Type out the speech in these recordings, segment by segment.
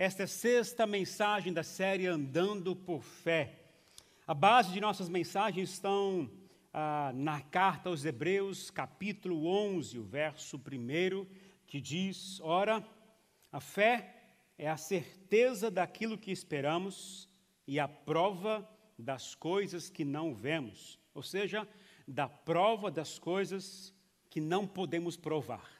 Esta é a sexta mensagem da série Andando por Fé. A base de nossas mensagens estão ah, na carta aos Hebreus, capítulo 11, o verso 1, que diz: Ora, a fé é a certeza daquilo que esperamos e a prova das coisas que não vemos, ou seja, da prova das coisas que não podemos provar.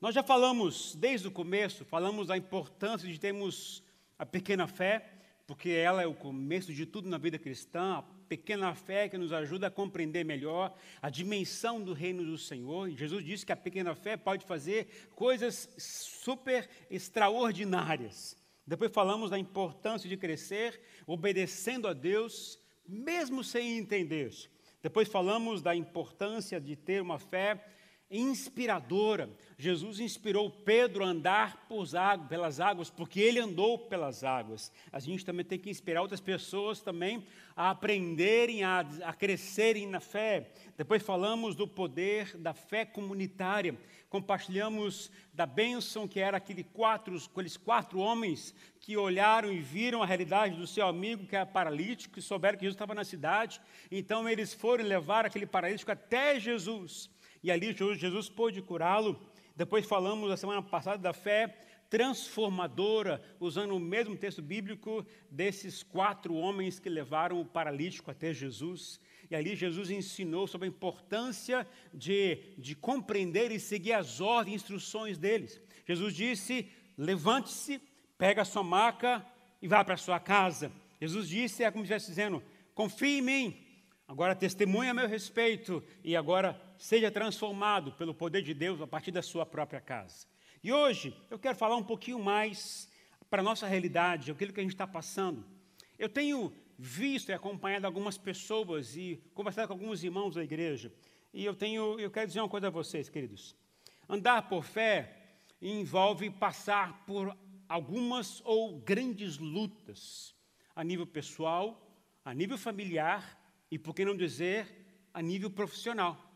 Nós já falamos desde o começo, falamos da importância de termos a pequena fé, porque ela é o começo de tudo na vida cristã, a pequena fé que nos ajuda a compreender melhor a dimensão do reino do Senhor. E Jesus disse que a pequena fé pode fazer coisas super extraordinárias. Depois falamos da importância de crescer obedecendo a Deus, mesmo sem entender. Depois falamos da importância de ter uma fé inspiradora. Jesus inspirou Pedro a andar pelas águas, porque ele andou pelas águas. A gente também tem que inspirar outras pessoas também a aprenderem, a, a crescerem na fé. Depois falamos do poder da fé comunitária. Compartilhamos da bênção que era aquele quatro, aqueles quatro homens que olharam e viram a realidade do seu amigo que era paralítico e souberam que Jesus estava na cidade. Então eles foram levar aquele paralítico até Jesus. E ali Jesus pôde curá-lo. Depois falamos na semana passada da fé transformadora, usando o mesmo texto bíblico desses quatro homens que levaram o paralítico até Jesus. E ali Jesus ensinou sobre a importância de, de compreender e seguir as ordens e instruções deles. Jesus disse: levante-se, pega a sua maca e vá para a sua casa. Jesus disse, é como se estivesse dizendo: confie em mim, agora testemunha a meu respeito e agora seja transformado pelo poder de Deus a partir da sua própria casa. E hoje eu quero falar um pouquinho mais para a nossa realidade, aquilo que a gente está passando. Eu tenho visto e acompanhado algumas pessoas e conversado com alguns irmãos da igreja. E eu tenho, eu quero dizer uma coisa a vocês, queridos. Andar por fé envolve passar por algumas ou grandes lutas a nível pessoal, a nível familiar e, por que não dizer, a nível profissional.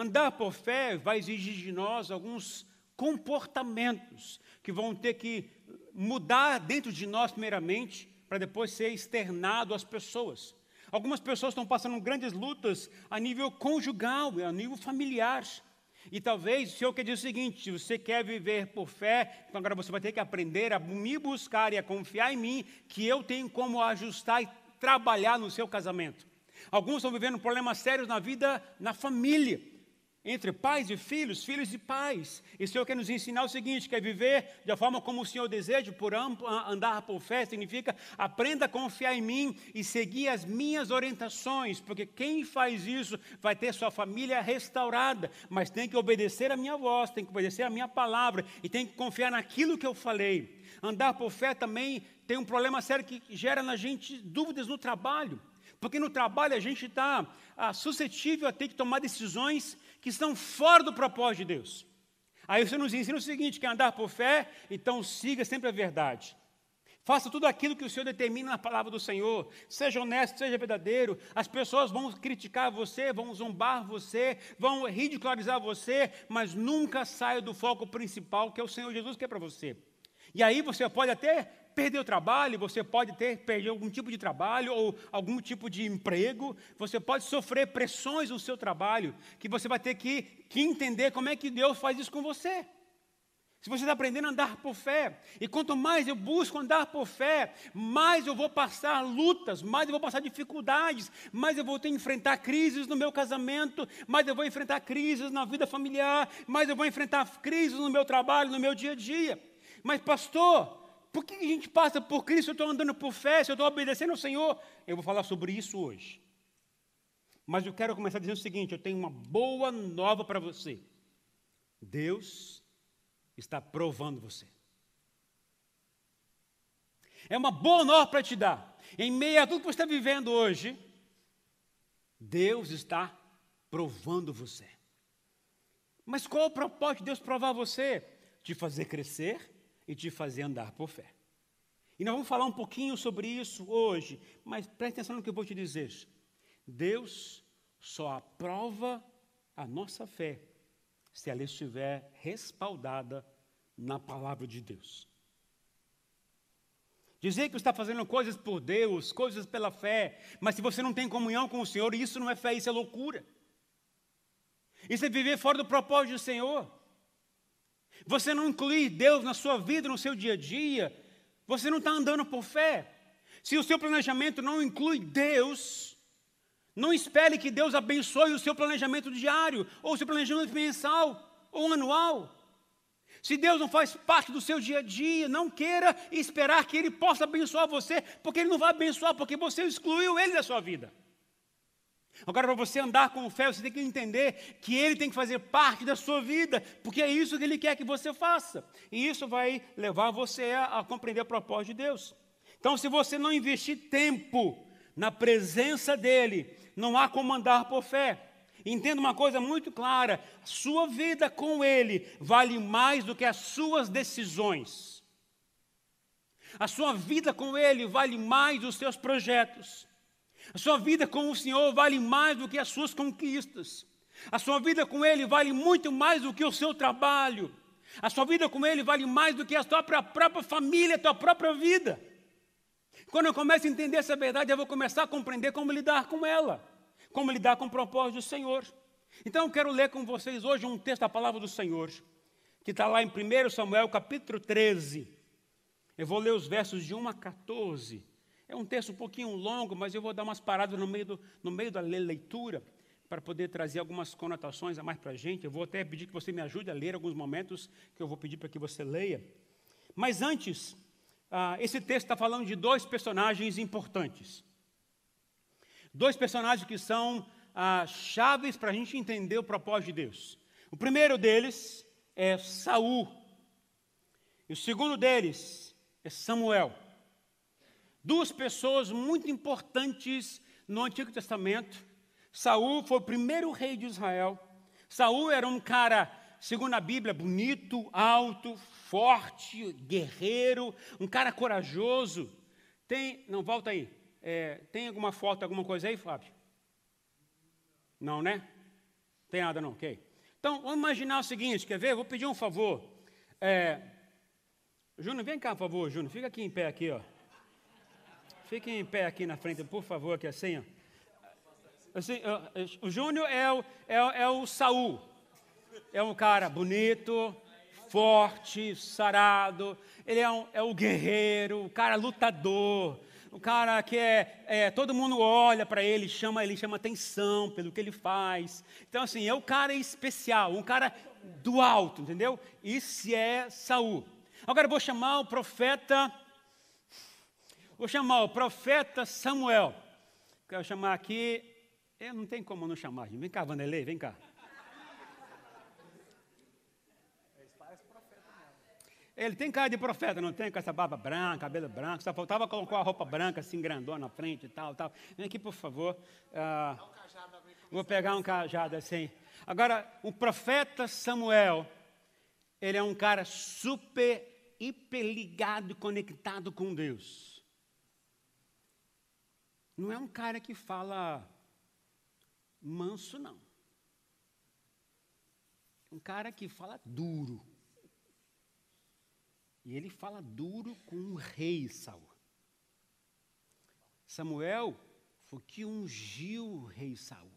Andar por fé vai exigir de nós alguns comportamentos que vão ter que mudar dentro de nós, primeiramente, para depois ser externado às pessoas. Algumas pessoas estão passando grandes lutas a nível conjugal, a nível familiar. E talvez o Senhor quer dizer o seguinte: se você quer viver por fé, então agora você vai ter que aprender a me buscar e a confiar em mim, que eu tenho como ajustar e trabalhar no seu casamento. Alguns estão vivendo problemas sérios na vida, na família entre pais e filhos, filhos e pais. E o Senhor quer nos ensinar o seguinte: quer viver da forma como o Senhor deseja, por andar por fé, significa aprenda a confiar em mim e seguir as minhas orientações, porque quem faz isso vai ter sua família restaurada, mas tem que obedecer a minha voz, tem que obedecer a minha palavra e tem que confiar naquilo que eu falei. Andar por fé também tem um problema sério que gera na gente dúvidas no trabalho. Porque no trabalho a gente está ah, suscetível a ter que tomar decisões que estão fora do propósito de Deus. Aí você nos ensina o seguinte: quer andar por fé, então siga sempre a verdade. Faça tudo aquilo que o Senhor determina na palavra do Senhor. Seja honesto, seja verdadeiro. As pessoas vão criticar você, vão zombar você, vão ridicularizar você, mas nunca saia do foco principal que é o Senhor Jesus que é para você. E aí você pode até perder o trabalho, você pode ter perder algum tipo de trabalho ou algum tipo de emprego, você pode sofrer pressões no seu trabalho, que você vai ter que, que entender como é que Deus faz isso com você. Se você está aprendendo a andar por fé, e quanto mais eu busco andar por fé, mais eu vou passar lutas, mais eu vou passar dificuldades, mais eu vou ter que enfrentar crises no meu casamento, mais eu vou enfrentar crises na vida familiar, mais eu vou enfrentar crises no meu trabalho, no meu dia a dia. Mas, pastor, por que a gente passa por Cristo? Eu estou andando por fé, se eu estou obedecendo ao Senhor. Eu vou falar sobre isso hoje. Mas eu quero começar dizendo o seguinte: eu tenho uma boa nova para você. Deus está provando você. É uma boa nova para te dar. Em meio a tudo que você está vivendo hoje, Deus está provando você. Mas qual o propósito de Deus provar você? Te fazer crescer e te fazer andar por fé. E nós vamos falar um pouquinho sobre isso hoje, mas preste atenção no que eu vou te dizer. Deus só aprova a nossa fé se ela estiver respaldada na palavra de Deus. Dizer que está fazendo coisas por Deus, coisas pela fé, mas se você não tem comunhão com o Senhor, isso não é fé, isso é loucura. Isso é viver fora do propósito do Senhor. Você não incluir Deus na sua vida, no seu dia a dia, você não está andando por fé. Se o seu planejamento não inclui Deus, não espere que Deus abençoe o seu planejamento diário, ou o seu planejamento mensal, ou anual. Se Deus não faz parte do seu dia a dia, não queira esperar que Ele possa abençoar você, porque Ele não vai abençoar, porque você excluiu Ele da sua vida. Agora, para você andar com fé, você tem que entender que Ele tem que fazer parte da sua vida, porque é isso que Ele quer que você faça. E isso vai levar você a, a compreender o propósito de Deus. Então, se você não investir tempo na presença dEle, não há como andar por fé. Entenda uma coisa muito clara: sua vida com Ele vale mais do que as suas decisões. A sua vida com Ele vale mais dos seus projetos. A sua vida com o Senhor vale mais do que as suas conquistas. A sua vida com Ele vale muito mais do que o seu trabalho. A sua vida com Ele vale mais do que a sua própria, família, a sua própria vida. Quando eu começo a entender essa verdade, eu vou começar a compreender como lidar com ela como lidar com o propósito do Senhor. Então eu quero ler com vocês hoje um texto da palavra do Senhor, que está lá em 1 Samuel capítulo 13. Eu vou ler os versos de 1 a 14. É um texto um pouquinho longo, mas eu vou dar umas paradas no meio, do, no meio da leitura, para poder trazer algumas conotações a mais para a gente. Eu vou até pedir que você me ajude a ler alguns momentos, que eu vou pedir para que você leia. Mas antes, ah, esse texto está falando de dois personagens importantes. Dois personagens que são ah, chaves para a gente entender o propósito de Deus. O primeiro deles é Saul. E o segundo deles é Samuel. Duas pessoas muito importantes no Antigo Testamento. Saul foi o primeiro rei de Israel. Saul era um cara, segundo a Bíblia, bonito, alto, forte, guerreiro, um cara corajoso. Tem, não volta aí. É, tem alguma foto, alguma coisa aí, Fábio? Não, né? Tem nada não, ok. Então, vamos imaginar o seguinte, quer ver? Vou pedir um favor. É, Júnior, vem cá, por favor, Júnior. Fica aqui em pé, aqui, ó. Fique em pé aqui na frente, por favor, aqui assim, ó. Assim, o Júnior é o, é, é o Saul. É um cara bonito, forte, sarado. Ele é, um, é o guerreiro, o cara lutador um cara que é, é todo mundo olha para ele, chama ele chama atenção pelo que ele faz. Então assim, é o cara especial, um cara do alto, entendeu? Isso é Saul. Agora eu vou chamar o profeta Vou chamar o profeta Samuel. Quero chamar aqui, eu não tem como não chamar, vem cá, Vanderlei, vem cá. Ele tem cara de profeta, não tem? Com essa barba branca, cabelo branco. Só faltava colocar a roupa branca assim, grandona na frente e tal, tal. Vem aqui, por favor. Ah, vou pegar um cajado assim. Agora, o profeta Samuel, ele é um cara super, hiper ligado conectado com Deus. Não é um cara que fala manso, não. É um cara que fala duro. E ele fala duro com o rei Saul. Samuel foi que ungiu o rei Saul.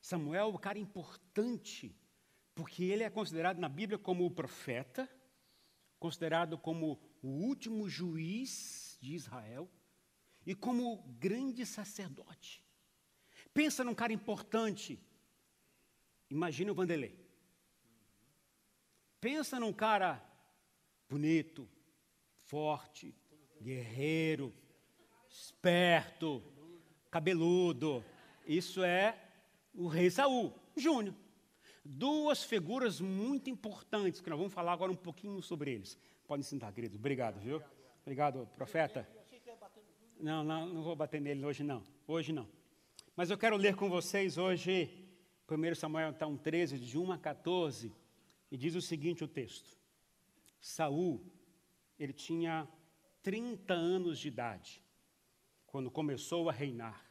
Samuel é um cara importante, porque ele é considerado na Bíblia como o profeta, considerado como o último juiz de Israel e como grande sacerdote. Pensa num cara importante. Imagina o Vanderlei. Pensa num cara bonito, forte, guerreiro, esperto, cabeludo. Isso é o rei Saul, Júnior. Duas figuras muito importantes, que nós vamos falar agora um pouquinho sobre eles. Podem sentar, queridos. Obrigado, viu? Obrigado, profeta. Não, não, não vou bater nele hoje, não. Hoje não. Mas eu quero ler com vocês hoje, 1 Samuel então, 13, de 1 a 14, e diz o seguinte o texto. Saul, ele tinha 30 anos de idade quando começou a reinar.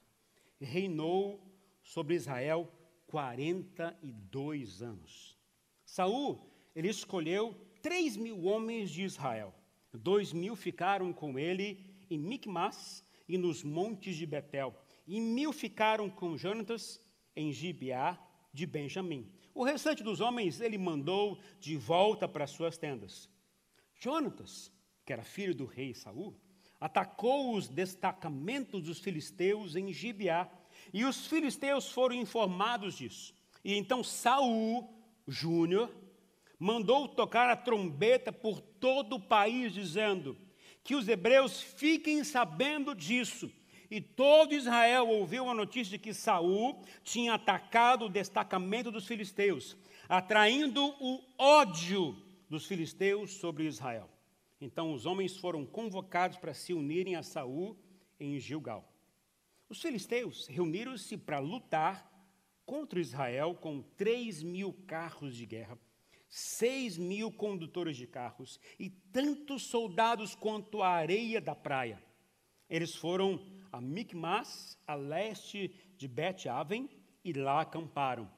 Reinou sobre Israel 42 anos. Saul, ele escolheu 3 mil homens de Israel, Dois mil ficaram com ele em Micmas e nos montes de Betel. E mil ficaram com Jonatas em Gibeá de Benjamim. O restante dos homens ele mandou de volta para suas tendas. Jonatas, que era filho do rei Saul, atacou os destacamentos dos filisteus em Gibeá, e os filisteus foram informados disso. E então Saul Júnior mandou tocar a trombeta por todo o país, dizendo: que os hebreus fiquem sabendo disso. E todo Israel ouviu a notícia de que Saul tinha atacado o destacamento dos filisteus, atraindo o ódio dos filisteus sobre Israel. Então os homens foram convocados para se unirem a Saul em Gilgal. Os filisteus reuniram-se para lutar contra Israel com três mil carros de guerra, seis mil condutores de carros e tantos soldados quanto a areia da praia. Eles foram a Micmas, a leste de Bet-Aven, e lá acamparam.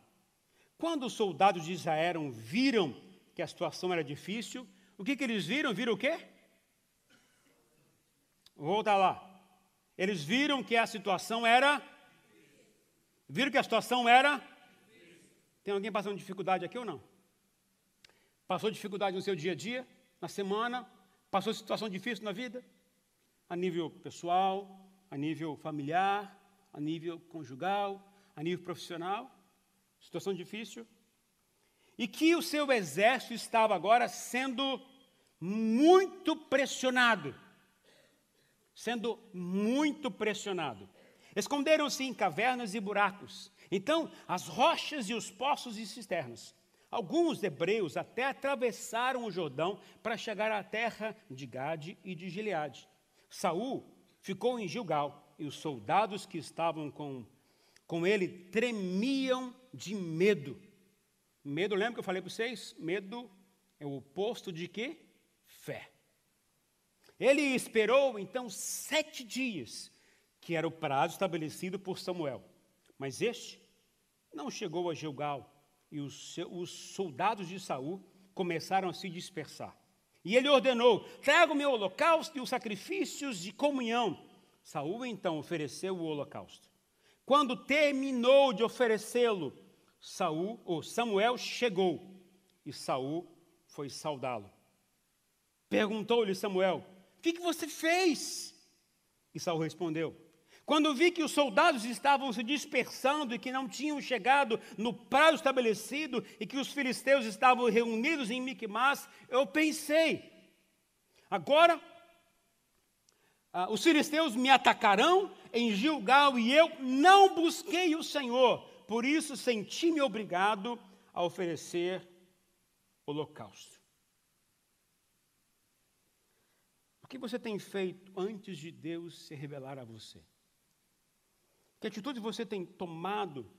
Quando os soldados de Israel viram que a situação era difícil, o que, que eles viram? Viram o quê? Vou voltar lá. Eles viram que a situação era. Viram que a situação era. Tem alguém passando dificuldade aqui ou não? Passou dificuldade no seu dia a dia, na semana? Passou situação difícil na vida? A nível pessoal, a nível familiar, a nível conjugal, a nível profissional? Situação difícil? E que o seu exército estava agora sendo muito pressionado. Sendo muito pressionado. Esconderam-se em cavernas e buracos. Então, as rochas e os poços e cisternas Alguns hebreus até atravessaram o Jordão para chegar à terra de Gade e de Gileade. Saul ficou em Gilgal e os soldados que estavam com, com ele tremiam de medo. Medo, lembra que eu falei para vocês? Medo é o oposto de quê? Fé. Ele esperou então sete dias, que era o prazo estabelecido por Samuel. Mas este não chegou a Gilgal e os, os soldados de Saul começaram a se dispersar. E ele ordenou: traga o meu holocausto e os sacrifícios de comunhão. Saul então ofereceu o holocausto. Quando terminou de oferecê-lo, Saul ou Samuel chegou e Saul foi saudá-lo. Perguntou-lhe Samuel: "O que, que você fez?" E Saul respondeu: quando vi que os soldados estavam se dispersando e que não tinham chegado no prazo estabelecido e que os filisteus estavam reunidos em Micmas, eu pensei: agora ah, os filisteus me atacarão em Gilgal e eu não busquei o Senhor, por isso senti-me obrigado a oferecer holocausto. O que você tem feito antes de Deus se revelar a você? Que atitude você tem tomado,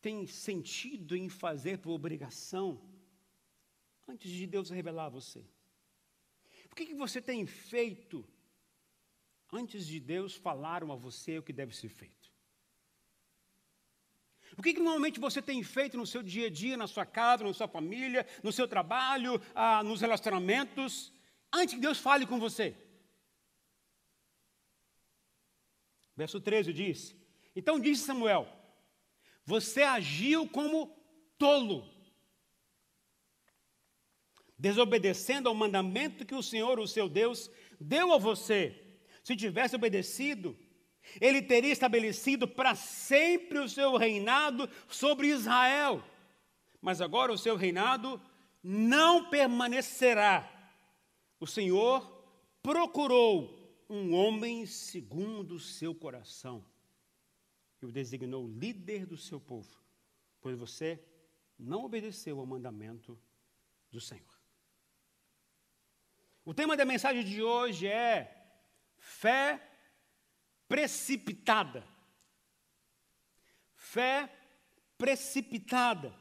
tem sentido em fazer por obrigação, antes de Deus revelar a você? O que, que você tem feito antes de Deus falar a você o que deve ser feito? O que, que, normalmente você tem feito no seu dia a dia, na sua casa, na sua família, no seu trabalho, ah, nos relacionamentos, antes que Deus fale com você? Verso 13 diz: Então disse Samuel: Você agiu como tolo, desobedecendo ao mandamento que o Senhor, o seu Deus, deu a você. Se tivesse obedecido, ele teria estabelecido para sempre o seu reinado sobre Israel. Mas agora o seu reinado não permanecerá. O Senhor procurou um homem segundo o seu coração e o designou líder do seu povo, pois você não obedeceu ao mandamento do Senhor. O tema da mensagem de hoje é fé precipitada. Fé precipitada.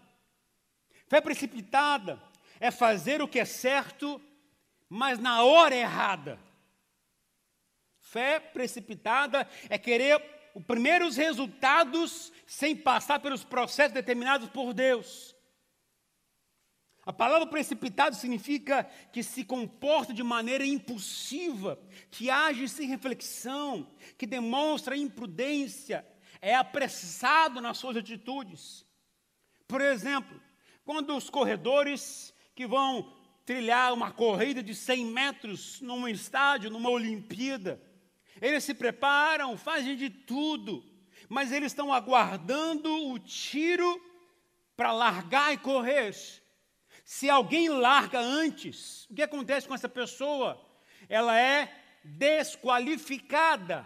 Fé precipitada é fazer o que é certo, mas na hora errada. Fé precipitada é querer os primeiros resultados sem passar pelos processos determinados por Deus. A palavra precipitado significa que se comporta de maneira impulsiva, que age sem reflexão, que demonstra imprudência, é apressado nas suas atitudes. Por exemplo, quando os corredores que vão trilhar uma corrida de 100 metros num estádio, numa Olimpíada, eles se preparam, fazem de tudo, mas eles estão aguardando o tiro para largar e correr. Se alguém larga antes, o que acontece com essa pessoa? Ela é desqualificada,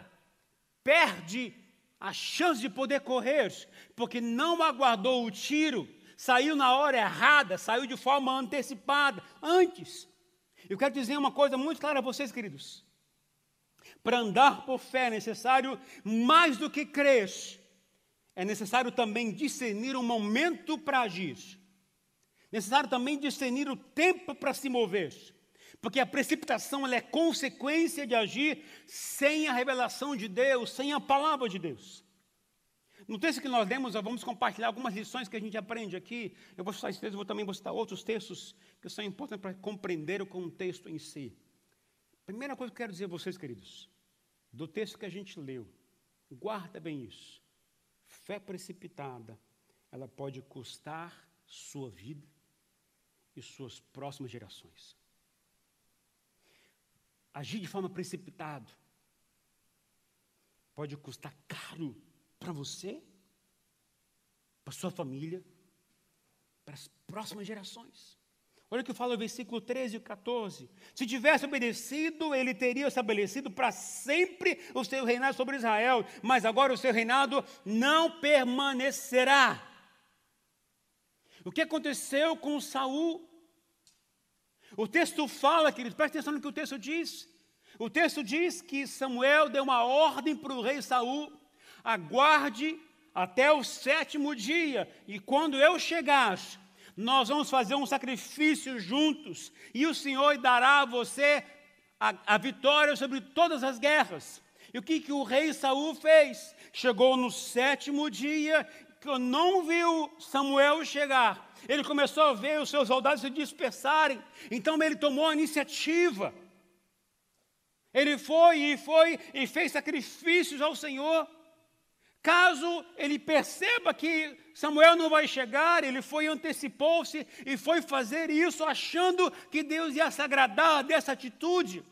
perde a chance de poder correr, porque não aguardou o tiro, saiu na hora errada, saiu de forma antecipada, antes. Eu quero dizer uma coisa muito clara a vocês, queridos. Para andar por fé é necessário mais do que crer, é necessário também discernir o momento para agir. Necessário também discernir o tempo para se mover. Porque a precipitação é consequência de agir sem a revelação de Deus, sem a palavra de Deus. No texto que nós lemos, nós vamos compartilhar algumas lições que a gente aprende aqui. Eu vou citar esse texto, vou também citar outros textos que são importantes para compreender o contexto em si. Primeira coisa que eu quero dizer a vocês, queridos, do texto que a gente leu, guarda bem isso. Fé precipitada, ela pode custar sua vida e suas próximas gerações. Agir de forma precipitada pode custar caro para você, para sua família, para as próximas gerações. Olha o que fala o versículo 13 e 14. Se tivesse obedecido, ele teria estabelecido para sempre o seu reinado sobre Israel, mas agora o seu reinado não permanecerá. O que aconteceu com Saul? O texto fala, queridos, preste atenção no que o texto diz. O texto diz que Samuel deu uma ordem para o rei Saul: aguarde até o sétimo dia, e quando eu chegar, nós vamos fazer um sacrifício juntos, e o Senhor dará a você a, a vitória sobre todas as guerras. E o que, que o rei Saul fez? Chegou no sétimo dia, que não viu Samuel chegar. Ele começou a ver os seus soldados se dispersarem. Então ele tomou a iniciativa. Ele foi e foi e fez sacrifícios ao Senhor. Caso ele perceba que Samuel não vai chegar, ele foi antecipou-se e foi fazer isso achando que Deus ia se agradar dessa atitude.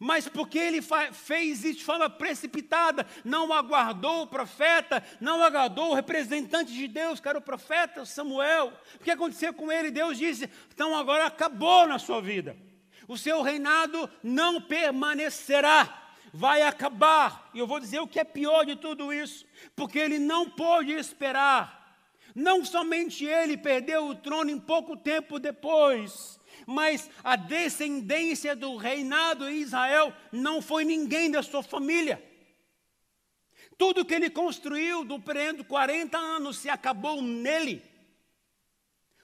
Mas porque ele fez isso de forma precipitada, não aguardou o profeta, não aguardou o representante de Deus, que era o profeta Samuel. O que aconteceu com ele? Deus disse: então agora acabou na sua vida. O seu reinado não permanecerá vai acabar. E eu vou dizer o que é pior de tudo isso, porque ele não pôde esperar. Não somente ele perdeu o trono em pouco tempo depois, mas a descendência do reinado em Israel não foi ninguém da sua família. Tudo que ele construiu durante 40 anos se acabou nele.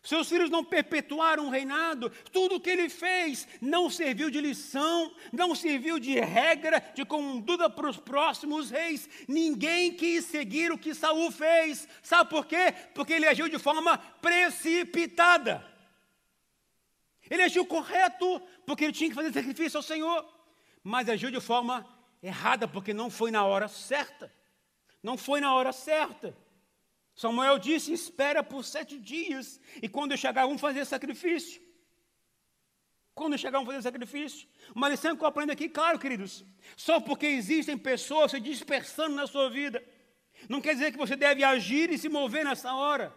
Seus filhos não perpetuaram o reinado, tudo o que ele fez não serviu de lição, não serviu de regra, de conduta para os próximos reis. Ninguém quis seguir o que Saul fez. Sabe por quê? Porque ele agiu de forma precipitada. Ele agiu correto, porque ele tinha que fazer sacrifício ao Senhor, mas agiu de forma errada, porque não foi na hora certa. Não foi na hora certa. Samuel disse: Espera por sete dias, e quando eu chegar, vamos fazer sacrifício. Quando chegar, vamos fazer sacrifício. Uma lição que eu aprendo aqui, claro, queridos, só porque existem pessoas se dispersando na sua vida, não quer dizer que você deve agir e se mover nessa hora.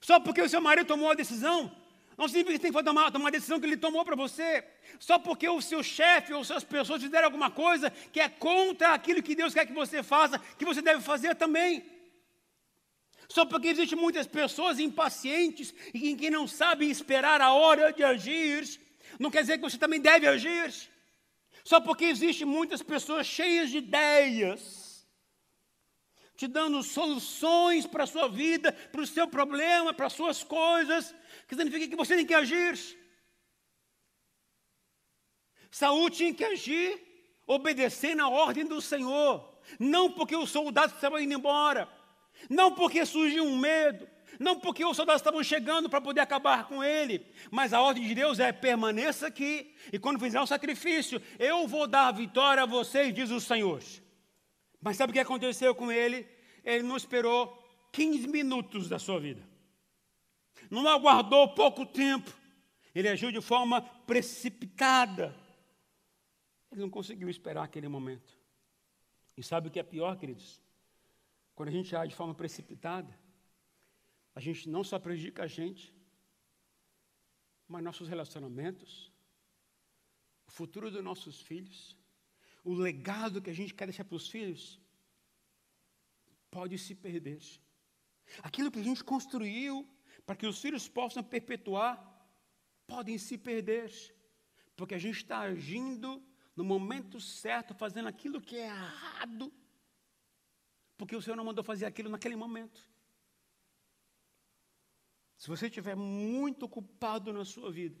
Só porque o seu marido tomou a decisão, não significa que tem que tomar, tomar uma decisão que ele tomou para você. Só porque o seu chefe ou suas pessoas fizeram alguma coisa que é contra aquilo que Deus quer que você faça, que você deve fazer também. Só porque existem muitas pessoas impacientes e que não sabem esperar a hora de agir, não quer dizer que você também deve agir. Só porque existem muitas pessoas cheias de ideias, te dando soluções para a sua vida, para o seu problema, para as suas coisas, que significa que você tem que agir. Saúl tinha que agir obedecendo a ordem do Senhor, não porque os soldados estavam indo embora não porque surgiu um medo, Não porque os soldados estavam chegando para poder acabar com ele, mas a ordem de Deus é permaneça aqui, e quando fizer o sacrifício, eu vou dar a vitória a vocês, diz o Senhor. Mas sabe o que aconteceu com ele? Ele não esperou 15 minutos da sua vida. Não aguardou pouco tempo. Ele agiu de forma precipitada. Ele não conseguiu esperar aquele momento. E sabe o que é pior, queridos? Quando a gente age de forma precipitada, a gente não só prejudica a gente, mas nossos relacionamentos, o futuro dos nossos filhos, o legado que a gente quer deixar para os filhos, pode se perder. Aquilo que a gente construiu para que os filhos possam perpetuar, podem se perder, porque a gente está agindo no momento certo, fazendo aquilo que é errado, porque o Senhor não mandou fazer aquilo naquele momento. Se você estiver muito ocupado na sua vida,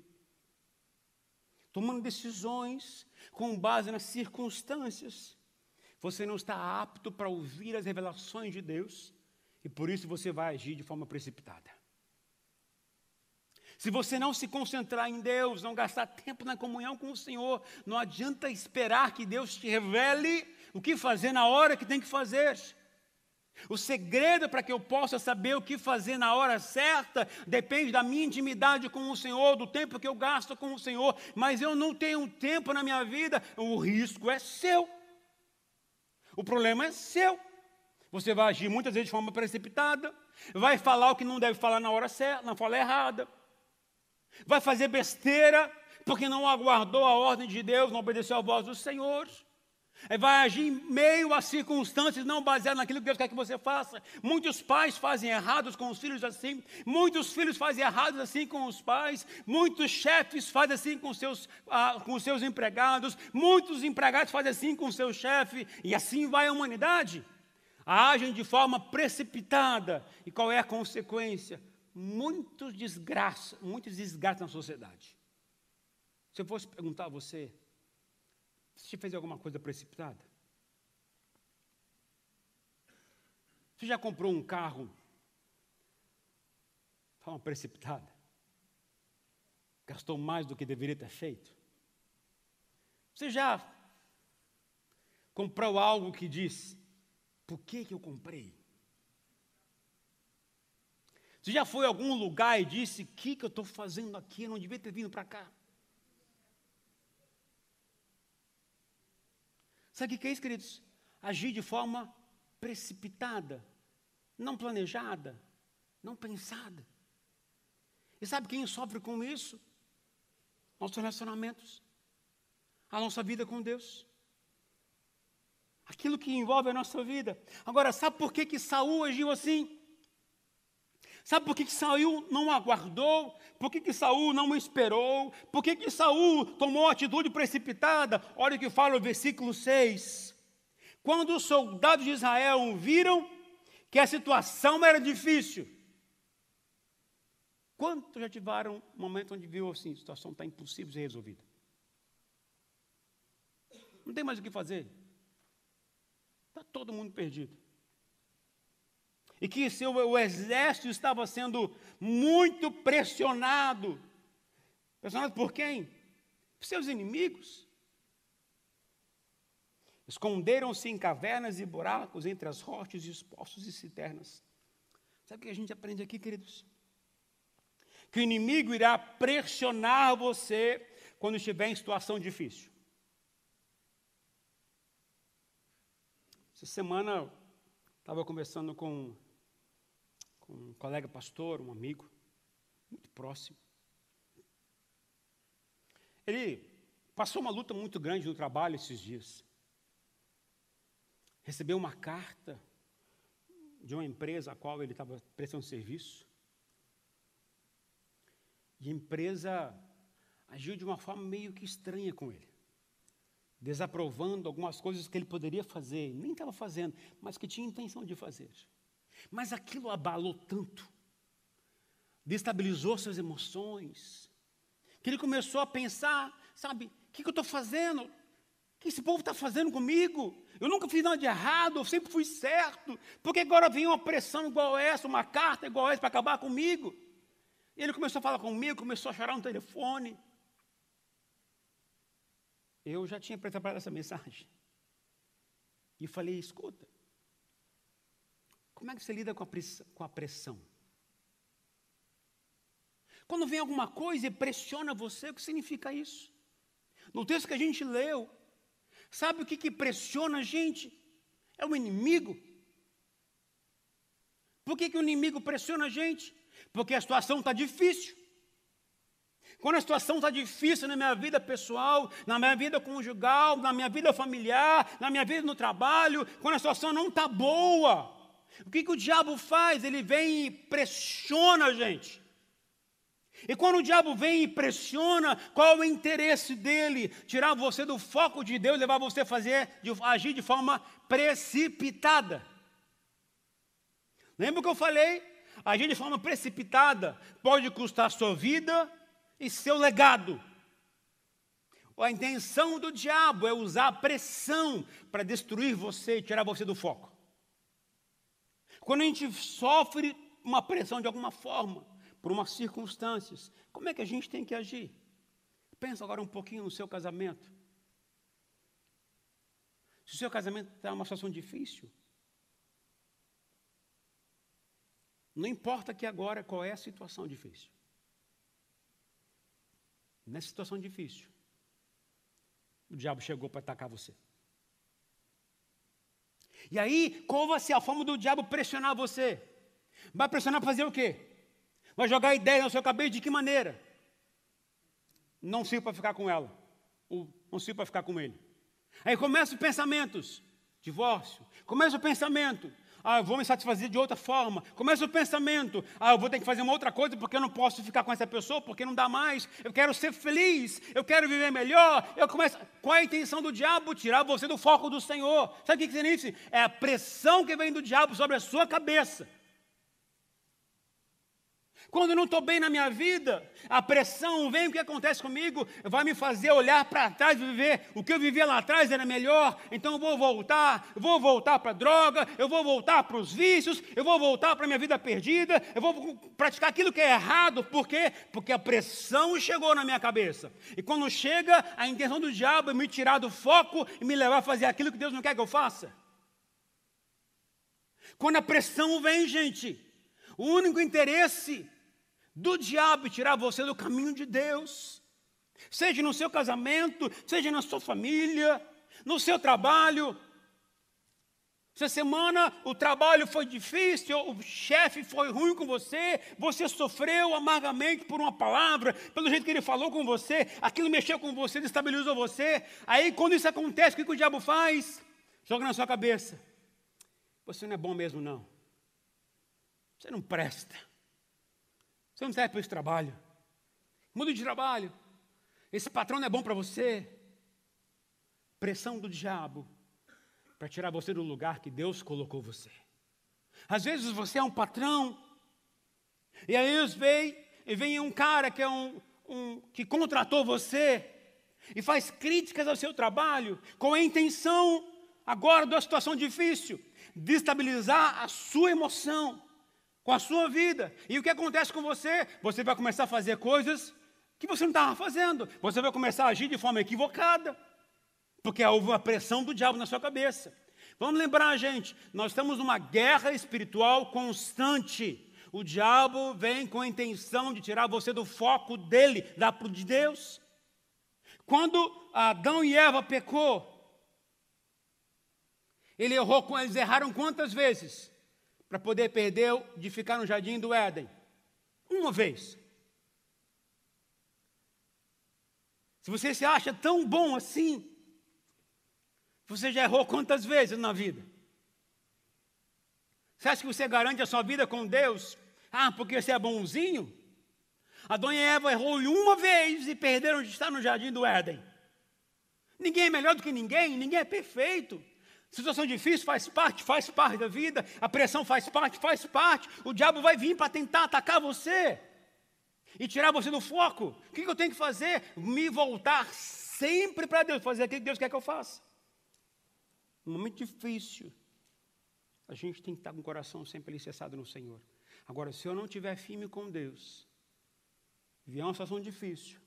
tomando decisões com base nas circunstâncias, você não está apto para ouvir as revelações de Deus e por isso você vai agir de forma precipitada. Se você não se concentrar em Deus, não gastar tempo na comunhão com o Senhor, não adianta esperar que Deus te revele o que fazer na hora que tem que fazer. O segredo para que eu possa saber o que fazer na hora certa depende da minha intimidade com o Senhor, do tempo que eu gasto com o Senhor. Mas eu não tenho tempo na minha vida, o risco é seu. O problema é seu. Você vai agir muitas vezes de forma precipitada, vai falar o que não deve falar na hora certa, na fala errada, vai fazer besteira porque não aguardou a ordem de Deus, não obedeceu à voz do Senhor vai agir em meio a circunstâncias não baseadas naquilo que Deus quer que você faça. Muitos pais fazem errados com os filhos assim, muitos filhos fazem errados assim com os pais, muitos chefes fazem assim com seus, ah, com seus empregados, muitos empregados fazem assim com seu chefe, e assim vai a humanidade. Agem de forma precipitada, e qual é a consequência? Muitos desgraças, muitos desgastes na sociedade. Se eu fosse perguntar a você, você fez alguma coisa precipitada? Você já comprou um carro de forma precipitada? Gastou mais do que deveria ter feito? Você já comprou algo que diz: por que, que eu comprei? Você já foi a algum lugar e disse: o que, que eu estou fazendo aqui? Eu não devia ter vindo para cá. Sabe o que é isso, queridos? Agir de forma precipitada, não planejada, não pensada. E sabe quem sofre com isso? Nossos relacionamentos, a nossa vida com Deus. Aquilo que envolve a nossa vida. Agora, sabe por que, que Saul agiu assim? Sabe por que, que Saul não aguardou? Por que, que Saul não esperou? Por que, que Saul tomou atitude precipitada? Olha o que fala o versículo 6. Quando os soldados de Israel viram que a situação era difícil. Quantos já tiveram um momento onde viu assim, a situação está impossível de ser resolvida? Não tem mais o que fazer. Está todo mundo perdido e que seu, o exército estava sendo muito pressionado. Pressionado por quem? Por seus inimigos. Esconderam-se em cavernas e buracos entre as rochas e os poços e cisternas. Sabe o que a gente aprende aqui, queridos? Que o inimigo irá pressionar você quando estiver em situação difícil. Essa semana estava conversando com um colega pastor, um amigo, muito próximo. Ele passou uma luta muito grande no trabalho esses dias. Recebeu uma carta de uma empresa a qual ele estava prestando serviço. E a empresa agiu de uma forma meio que estranha com ele, desaprovando algumas coisas que ele poderia fazer, nem estava fazendo, mas que tinha intenção de fazer. Mas aquilo abalou tanto, destabilizou suas emoções, que ele começou a pensar: sabe, o que, que eu estou fazendo? que esse povo está fazendo comigo? Eu nunca fiz nada de errado, eu sempre fui certo. Por que agora vem uma pressão igual essa, uma carta igual essa para acabar comigo? E ele começou a falar comigo, começou a chorar no telefone. Eu já tinha preparado essa mensagem. E falei: escuta, como é que você lida com a pressão? Quando vem alguma coisa e pressiona você, o que significa isso? No texto que a gente leu, sabe o que, que pressiona a gente? É o inimigo. Por que, que o inimigo pressiona a gente? Porque a situação está difícil. Quando a situação está difícil na minha vida pessoal, na minha vida conjugal, na minha vida familiar, na minha vida no trabalho, quando a situação não está boa, o que, que o diabo faz? Ele vem e pressiona a gente. E quando o diabo vem e pressiona, qual é o interesse dele? Tirar você do foco de Deus, levar você a fazer, de, agir de forma precipitada. Lembra o que eu falei? Agir de forma precipitada pode custar sua vida e seu legado. A intenção do diabo é usar a pressão para destruir você e tirar você do foco. Quando a gente sofre uma pressão de alguma forma, por umas circunstâncias, como é que a gente tem que agir? Pensa agora um pouquinho no seu casamento. Se o seu casamento está numa situação difícil, não importa que agora qual é a situação difícil. Nessa situação difícil, o diabo chegou para atacar você. E aí, qual vai ser a forma do diabo pressionar você? Vai pressionar para fazer o quê? Vai jogar ideia na sua cabeça de que maneira? Não sirvo para ficar com ela. não sirvo para ficar com ele. Aí começam os pensamentos. Divórcio. Começa o pensamento. Ah, eu vou me satisfazer de outra forma. Começa o pensamento. Ah, eu vou ter que fazer uma outra coisa porque eu não posso ficar com essa pessoa, porque não dá mais. Eu quero ser feliz. Eu quero viver melhor. Eu começo. Qual é a intenção do diabo? Tirar você do foco do Senhor. Sabe o que significa? É a pressão que vem do diabo sobre a sua cabeça. Quando eu não estou bem na minha vida, a pressão vem, o que acontece comigo? Vai me fazer olhar para trás e viver. O que eu vivia lá atrás era melhor, então eu vou voltar, vou voltar para a droga, eu vou voltar para os vícios, eu vou voltar para a minha vida perdida, eu vou praticar aquilo que é errado. Por quê? Porque a pressão chegou na minha cabeça. E quando chega, a intenção do diabo é me tirar do foco e me levar a fazer aquilo que Deus não quer que eu faça. Quando a pressão vem, gente, o único interesse do diabo tirar você do caminho de Deus. Seja no seu casamento, seja na sua família, no seu trabalho. Essa semana o trabalho foi difícil, o chefe foi ruim com você, você sofreu amargamente por uma palavra, pelo jeito que ele falou com você, aquilo mexeu com você, destabilizou você. Aí quando isso acontece, o que, que o diabo faz? Joga na sua cabeça. Você não é bom mesmo, não. Você não presta. Você não serve para esse trabalho. Muda de trabalho. Esse patrão não é bom para você. Pressão do diabo para tirar você do lugar que Deus colocou você. Às vezes você é um patrão, e aí vem, e vem um cara que é um, um que contratou você e faz críticas ao seu trabalho com a intenção agora da situação difícil, de estabilizar a sua emoção com a sua vida. E o que acontece com você? Você vai começar a fazer coisas que você não estava fazendo. Você vai começar a agir de forma equivocada, porque houve uma pressão do diabo na sua cabeça. Vamos lembrar, gente, nós estamos numa guerra espiritual constante. O diabo vem com a intenção de tirar você do foco dele, da de Deus. Quando Adão e Eva pecou, ele errou, eles erraram quantas vezes? Para poder perder de ficar no jardim do Éden? Uma vez. Se você se acha tão bom assim, você já errou quantas vezes na vida? Você acha que você garante a sua vida com Deus? Ah, porque você é bonzinho? Adão e Eva errou uma vez e perderam de estar no jardim do Éden. Ninguém é melhor do que ninguém, ninguém é perfeito. Situação difícil faz parte, faz parte da vida. A pressão faz parte, faz parte. O diabo vai vir para tentar atacar você e tirar você do foco. O que eu tenho que fazer? Me voltar sempre para Deus, fazer aquilo que Deus quer que eu faça. Um momento difícil, a gente tem que estar com o coração sempre alicerçado no Senhor. Agora, se eu não tiver firme com Deus, vier uma situação difícil,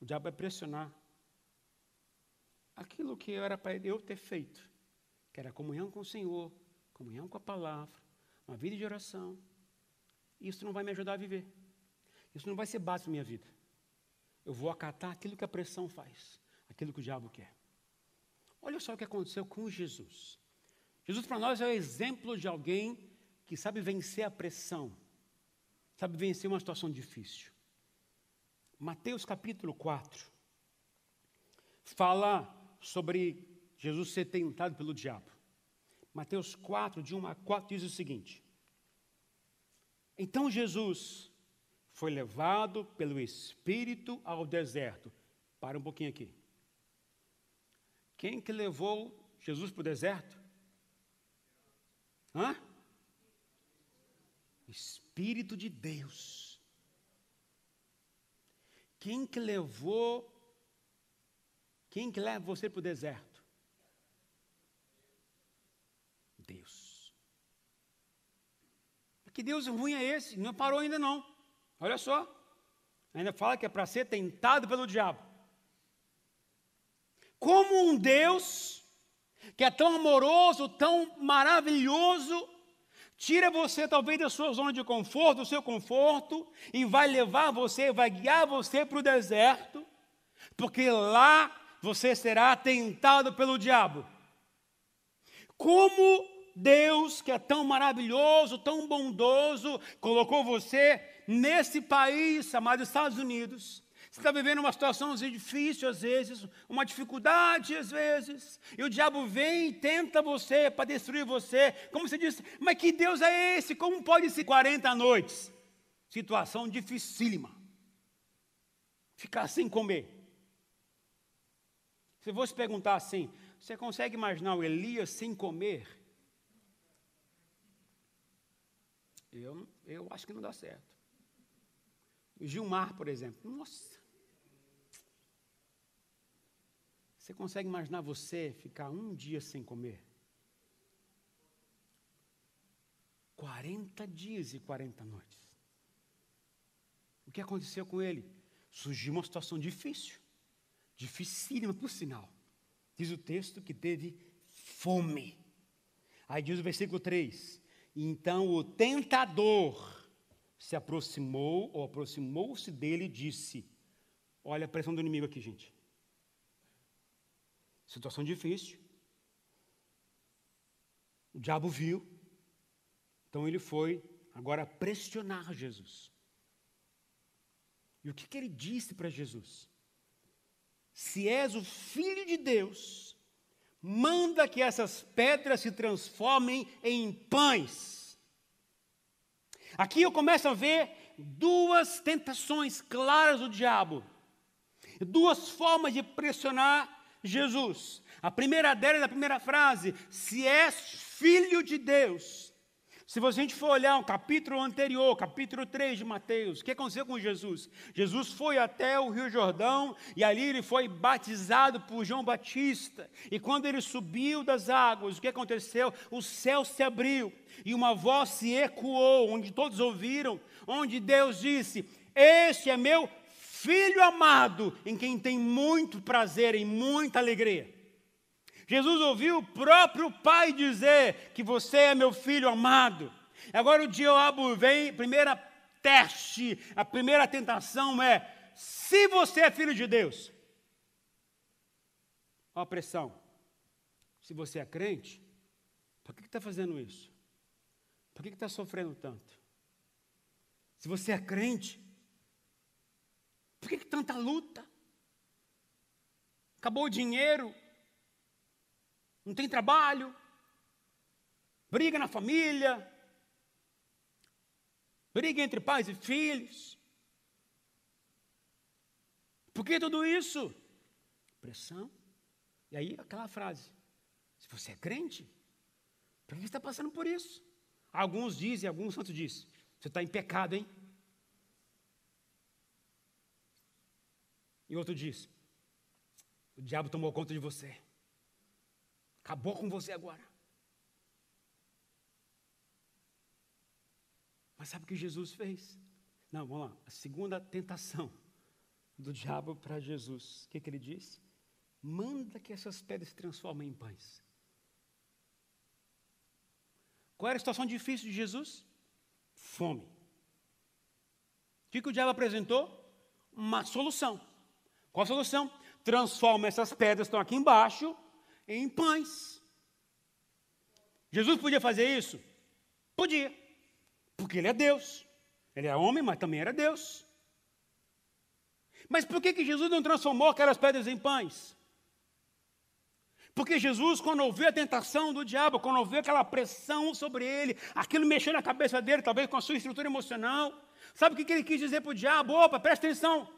o diabo vai pressionar aquilo que era para eu ter feito, que era comunhão com o Senhor, comunhão com a palavra, uma vida de oração. Isso não vai me ajudar a viver. Isso não vai ser base para minha vida. Eu vou acatar aquilo que a pressão faz, aquilo que o diabo quer. Olha só o que aconteceu com Jesus. Jesus para nós é o exemplo de alguém que sabe vencer a pressão, sabe vencer uma situação difícil. Mateus capítulo 4 fala sobre Jesus ser tentado pelo diabo. Mateus 4, de 1 a 4, diz o seguinte: Então Jesus foi levado pelo Espírito ao deserto. Para um pouquinho aqui. Quem que levou Jesus para o deserto? Hã? Espírito de Deus. Quem que levou quem que leva você para o deserto? Deus. Que Deus ruim é esse? Não parou ainda não. Olha só. Ainda fala que é para ser tentado pelo diabo. Como um Deus que é tão amoroso, tão maravilhoso, tira você talvez da sua zona de conforto, do seu conforto, e vai levar você, vai guiar você para o deserto, porque lá você será tentado pelo diabo. Como Deus, que é tão maravilhoso, tão bondoso, colocou você nesse país chamado Estados Unidos. Você está vivendo uma situação difícil às vezes, uma dificuldade às vezes, e o diabo vem e tenta você para destruir você. Como você disse, mas que Deus é esse? Como pode ser 40 noites? Situação dificílima. Ficar sem comer. Se você perguntar assim, você consegue imaginar o Elias sem comer? Eu, eu acho que não dá certo. Gilmar, por exemplo. Nossa. Você consegue imaginar você ficar um dia sem comer? 40 dias e 40 noites. O que aconteceu com ele? Surgiu uma situação difícil dificílima por sinal. Diz o texto que teve fome. Aí diz o versículo 3: Então o tentador se aproximou, ou aproximou-se dele e disse: Olha a pressão do inimigo aqui, gente. Situação difícil. O diabo viu. Então ele foi agora pressionar Jesus. E o que, que ele disse para Jesus? se és o filho de Deus, manda que essas pedras se transformem em pães. Aqui eu começo a ver duas tentações claras do diabo, duas formas de pressionar Jesus. A primeira delas, a primeira frase: se és filho de Deus, se a gente for olhar um capítulo anterior, capítulo 3 de Mateus, o que aconteceu com Jesus? Jesus foi até o Rio Jordão e ali ele foi batizado por João Batista. E quando ele subiu das águas, o que aconteceu? O céu se abriu e uma voz se ecoou, onde todos ouviram, onde Deus disse: Este é meu filho amado, em quem tem muito prazer e muita alegria. Jesus ouviu o próprio Pai dizer que você é meu filho amado. Agora o diabo vem, primeira teste, a primeira tentação é: se você é filho de Deus, olha a pressão. Se você é crente, por que está fazendo isso? Por que está sofrendo tanto? Se você é crente, por que, que tanta luta? Acabou o dinheiro, não tem trabalho, briga na família, briga entre pais e filhos. Por que tudo isso? Pressão. E aí aquela frase: se você é crente, por que está passando por isso? Alguns dizem, alguns santos dizem, você está em pecado, hein? E outro diz, O diabo tomou conta de você. Acabou com você agora. Mas sabe o que Jesus fez? Não, vamos lá. A segunda tentação do diabo para Jesus. O que, que ele disse? Manda que essas pedras se transformem em pães. Qual era a situação difícil de Jesus? Fome. O que, que o diabo apresentou? Uma solução. Qual a solução? Transforma essas pedras que estão aqui embaixo em pães. Jesus podia fazer isso? Podia. Porque ele é Deus. Ele é homem, mas também era Deus. Mas por que, que Jesus não transformou aquelas pedras em pães? Porque Jesus, quando ouviu a tentação do diabo, quando ouviu aquela pressão sobre ele, aquilo mexeu na cabeça dele, talvez com a sua estrutura emocional, sabe o que, que ele quis dizer para o diabo? Opa, presta atenção.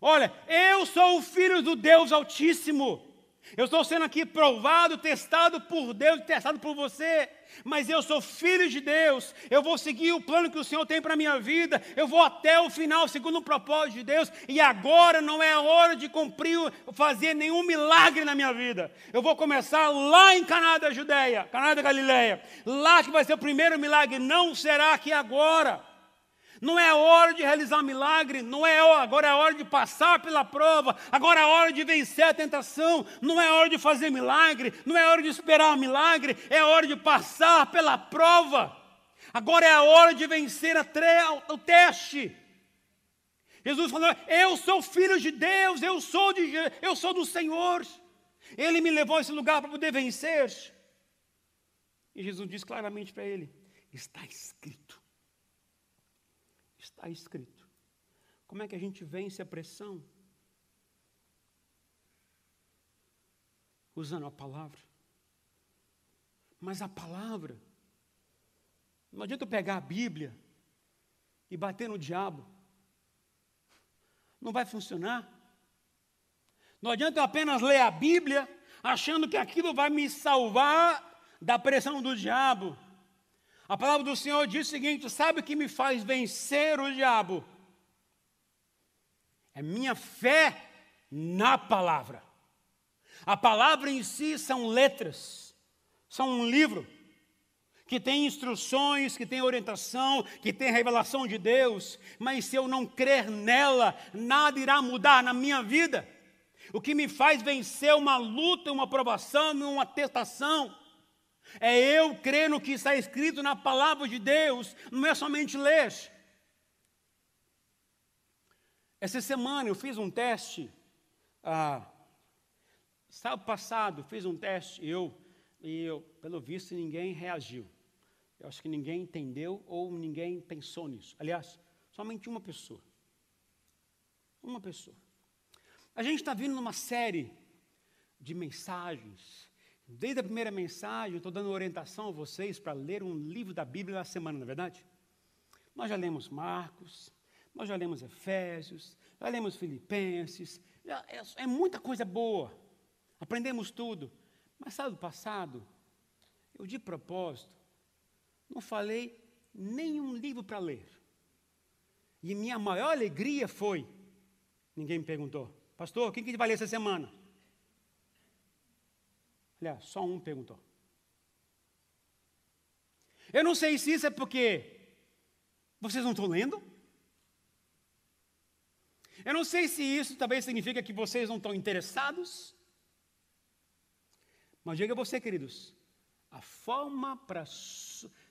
Olha, eu sou o filho do Deus Altíssimo. Eu estou sendo aqui provado, testado por Deus, testado por você, mas eu sou filho de Deus. Eu vou seguir o plano que o Senhor tem para a minha vida. Eu vou até o final, segundo o propósito de Deus. E agora não é a hora de cumprir, fazer nenhum milagre na minha vida. Eu vou começar lá em Caná da Judéia, Caná da Galileia. Lá que vai ser o primeiro milagre. Não será aqui agora. Não é hora de realizar milagre, não é hora, agora é hora de passar pela prova, agora é hora de vencer a tentação, não é hora de fazer milagre, não é hora de esperar o milagre, é hora de passar pela prova. Agora é a hora de vencer o teste. Jesus falou: Eu sou filho de Deus, eu sou, de, eu sou do Senhor. Ele me levou a esse lugar para poder vencer. E Jesus diz claramente para ele: Está escrito. Está escrito. Como é que a gente vence a pressão? Usando a palavra. Mas a palavra, não adianta eu pegar a Bíblia e bater no diabo. Não vai funcionar. Não adianta eu apenas ler a Bíblia achando que aquilo vai me salvar da pressão do diabo. A palavra do Senhor diz o seguinte: sabe o que me faz vencer o diabo? É minha fé na palavra. A palavra em si são letras, são um livro que tem instruções, que tem orientação, que tem revelação de Deus, mas se eu não crer nela, nada irá mudar na minha vida. O que me faz vencer uma luta, uma provação, uma testação, é eu crer no que está escrito na palavra de Deus, não é somente ler. Essa semana eu fiz um teste, ah, sábado passado fiz um teste, eu, e eu, pelo visto ninguém reagiu. Eu acho que ninguém entendeu ou ninguém pensou nisso. Aliás, somente uma pessoa. Uma pessoa. A gente está vindo numa série de mensagens Desde a primeira mensagem, eu estou dando orientação a vocês para ler um livro da Bíblia na semana, não é verdade? Nós já lemos Marcos, nós já lemos Efésios, já lemos Filipenses, já, é, é, muita coisa boa, aprendemos tudo. Mas sábado passado, eu de propósito, não falei nenhum livro para ler. E minha maior alegria foi, ninguém me perguntou, pastor, quem que vai ler essa semana? Aliás, só um perguntou. Eu não sei se isso é porque vocês não estão lendo. Eu não sei se isso também significa que vocês não estão interessados. Mas diga você, queridos, a forma para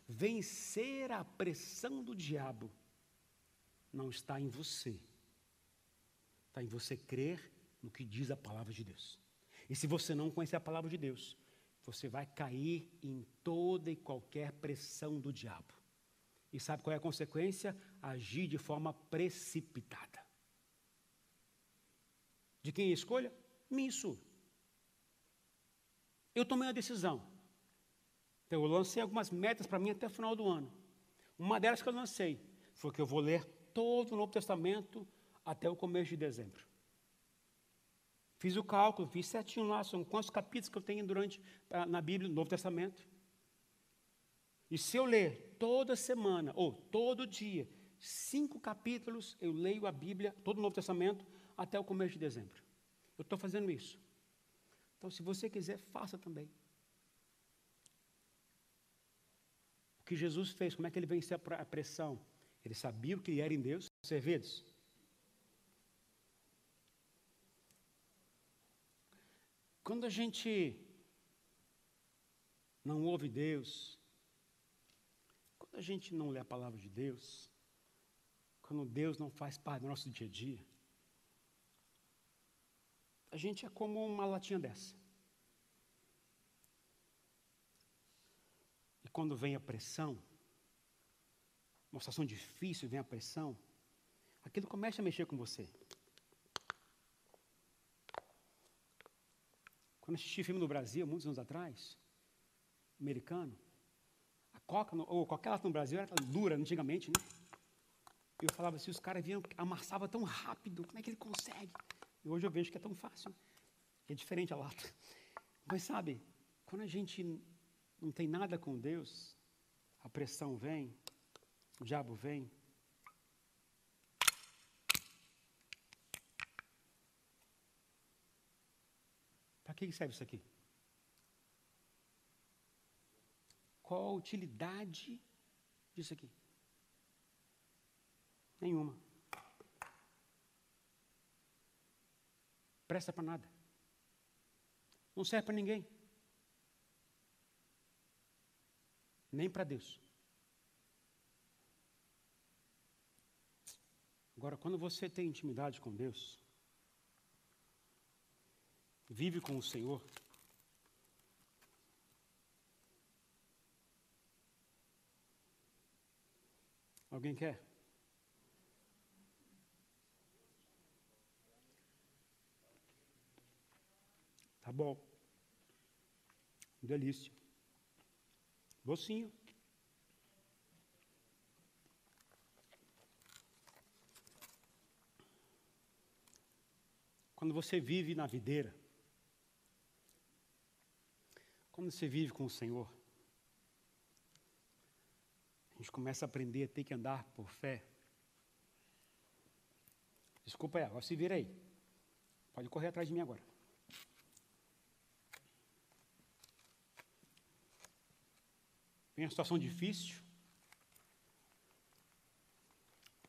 vencer a pressão do diabo não está em você. Está em você crer no que diz a palavra de Deus. E se você não conhecer a palavra de Deus, você vai cair em toda e qualquer pressão do diabo. E sabe qual é a consequência? Agir de forma precipitada. De quem é a escolha? Minha. Eu tomei uma decisão. Então, eu lancei algumas metas para mim até o final do ano. Uma delas que eu lancei foi que eu vou ler todo o Novo Testamento até o começo de dezembro. Fiz o cálculo, fiz certinho lá, são quantos capítulos que eu tenho durante na Bíblia, no Novo Testamento. E se eu ler toda semana, ou todo dia, cinco capítulos, eu leio a Bíblia, todo o Novo Testamento, até o começo de dezembro. Eu estou fazendo isso. Então, se você quiser, faça também. O que Jesus fez, como é que ele venceu a pressão? Ele sabia o que era em Deus, servidos. Quando a gente não ouve Deus, quando a gente não lê a palavra de Deus, quando Deus não faz parte do nosso dia a dia, a gente é como uma latinha dessa. E quando vem a pressão, uma situação difícil, vem a pressão, aquilo começa a mexer com você. Quando assisti filme no Brasil, muitos anos atrás, americano, a coca, ou qualquer lata no Brasil era dura antigamente, né? Eu falava assim, os caras vinham, amassava tão rápido, como é que ele consegue? E hoje eu vejo que é tão fácil. É diferente a lata. Mas sabe, quando a gente não tem nada com Deus, a pressão vem, o diabo vem, que serve isso aqui? Qual a utilidade disso aqui? Nenhuma. Presta para nada. Não serve para ninguém. Nem para Deus. Agora, quando você tem intimidade com Deus, vive com o Senhor, Alguém quer? Tá bom. Delícia. Docinho. Quando você vive na videira, quando você vive com o Senhor, a gente começa a aprender a ter que andar por fé. Desculpa agora se vira aí. Pode correr atrás de mim agora. Vem a situação difícil.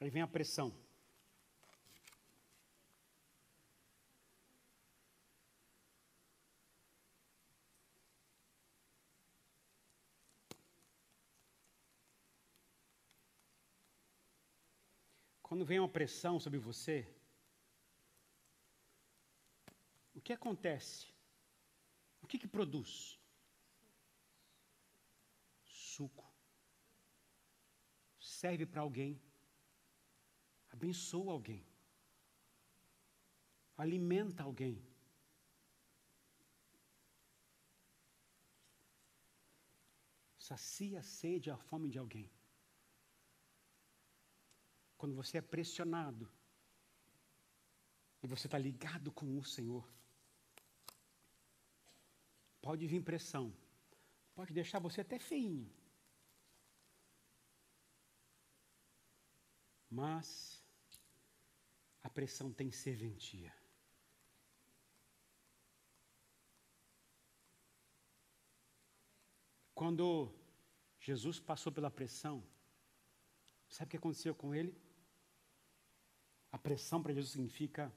Aí vem a pressão. Quando vem uma pressão sobre você, o que acontece? O que, que produz? Suco. Serve para alguém. Abençoa alguém. Alimenta alguém. Sacia a sede e a fome de alguém quando você é pressionado e você está ligado com o Senhor, pode vir pressão, pode deixar você até feinho, mas a pressão tem serventia. Quando Jesus passou pela pressão, sabe o que aconteceu com ele? A pressão para Jesus significa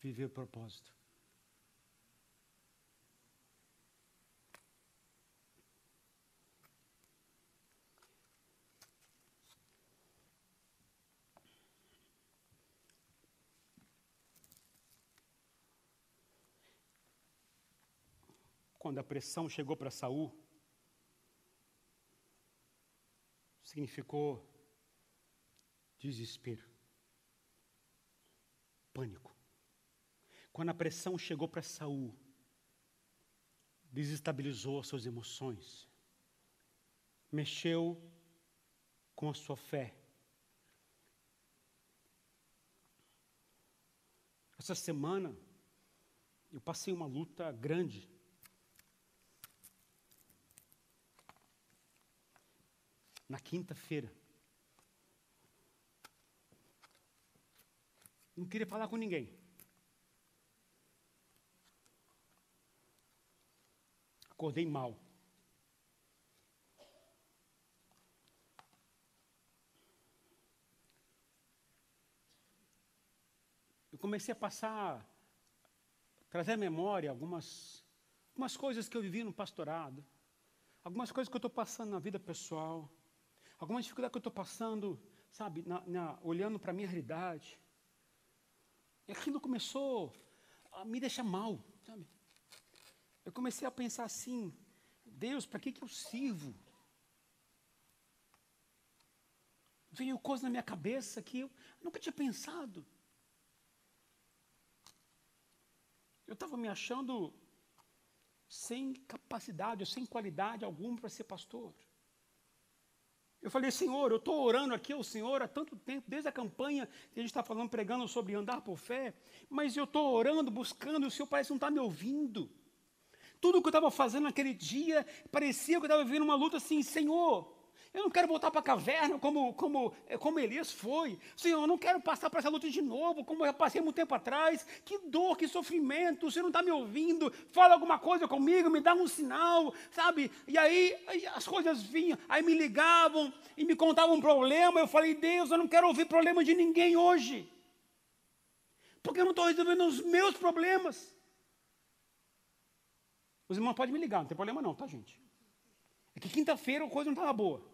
viver o propósito. Quando a pressão chegou para Saul, significou desespero pânico. Quando a pressão chegou para Saul, desestabilizou as suas emoções, mexeu com a sua fé. Essa semana eu passei uma luta grande. Na quinta-feira, Não queria falar com ninguém. Acordei mal. Eu comecei a passar, trazer à memória algumas, algumas coisas que eu vivi no pastorado, algumas coisas que eu estou passando na vida pessoal, algumas dificuldades que eu estou passando, sabe, na, na, olhando para a minha realidade. E aquilo começou a me deixar mal, sabe? Eu comecei a pensar assim: Deus, para que, que eu sirvo? Veio coisa na minha cabeça que eu nunca tinha pensado. Eu estava me achando sem capacidade, sem qualidade alguma para ser pastor. Eu falei, Senhor, eu estou orando aqui ao Senhor há tanto tempo, desde a campanha que a gente está falando, pregando sobre andar por fé, mas eu estou orando, buscando, o Senhor parece não estar tá me ouvindo. Tudo que eu estava fazendo naquele dia, parecia que eu estava vivendo uma luta assim, Senhor, eu não quero voltar para a caverna como, como, eh, como Elias foi. Senhor, eu não quero passar por essa luta de novo, como eu passei muito tempo atrás. Que dor, que sofrimento. O Senhor não está me ouvindo. Fala alguma coisa comigo, me dá um sinal, sabe? E aí as coisas vinham, aí me ligavam e me contavam um problema. Eu falei, Deus, eu não quero ouvir problema de ninguém hoje. Porque eu não estou resolvendo os meus problemas. Os irmãos podem me ligar, não tem problema não, tá, gente? É que quinta-feira a coisa não estava boa.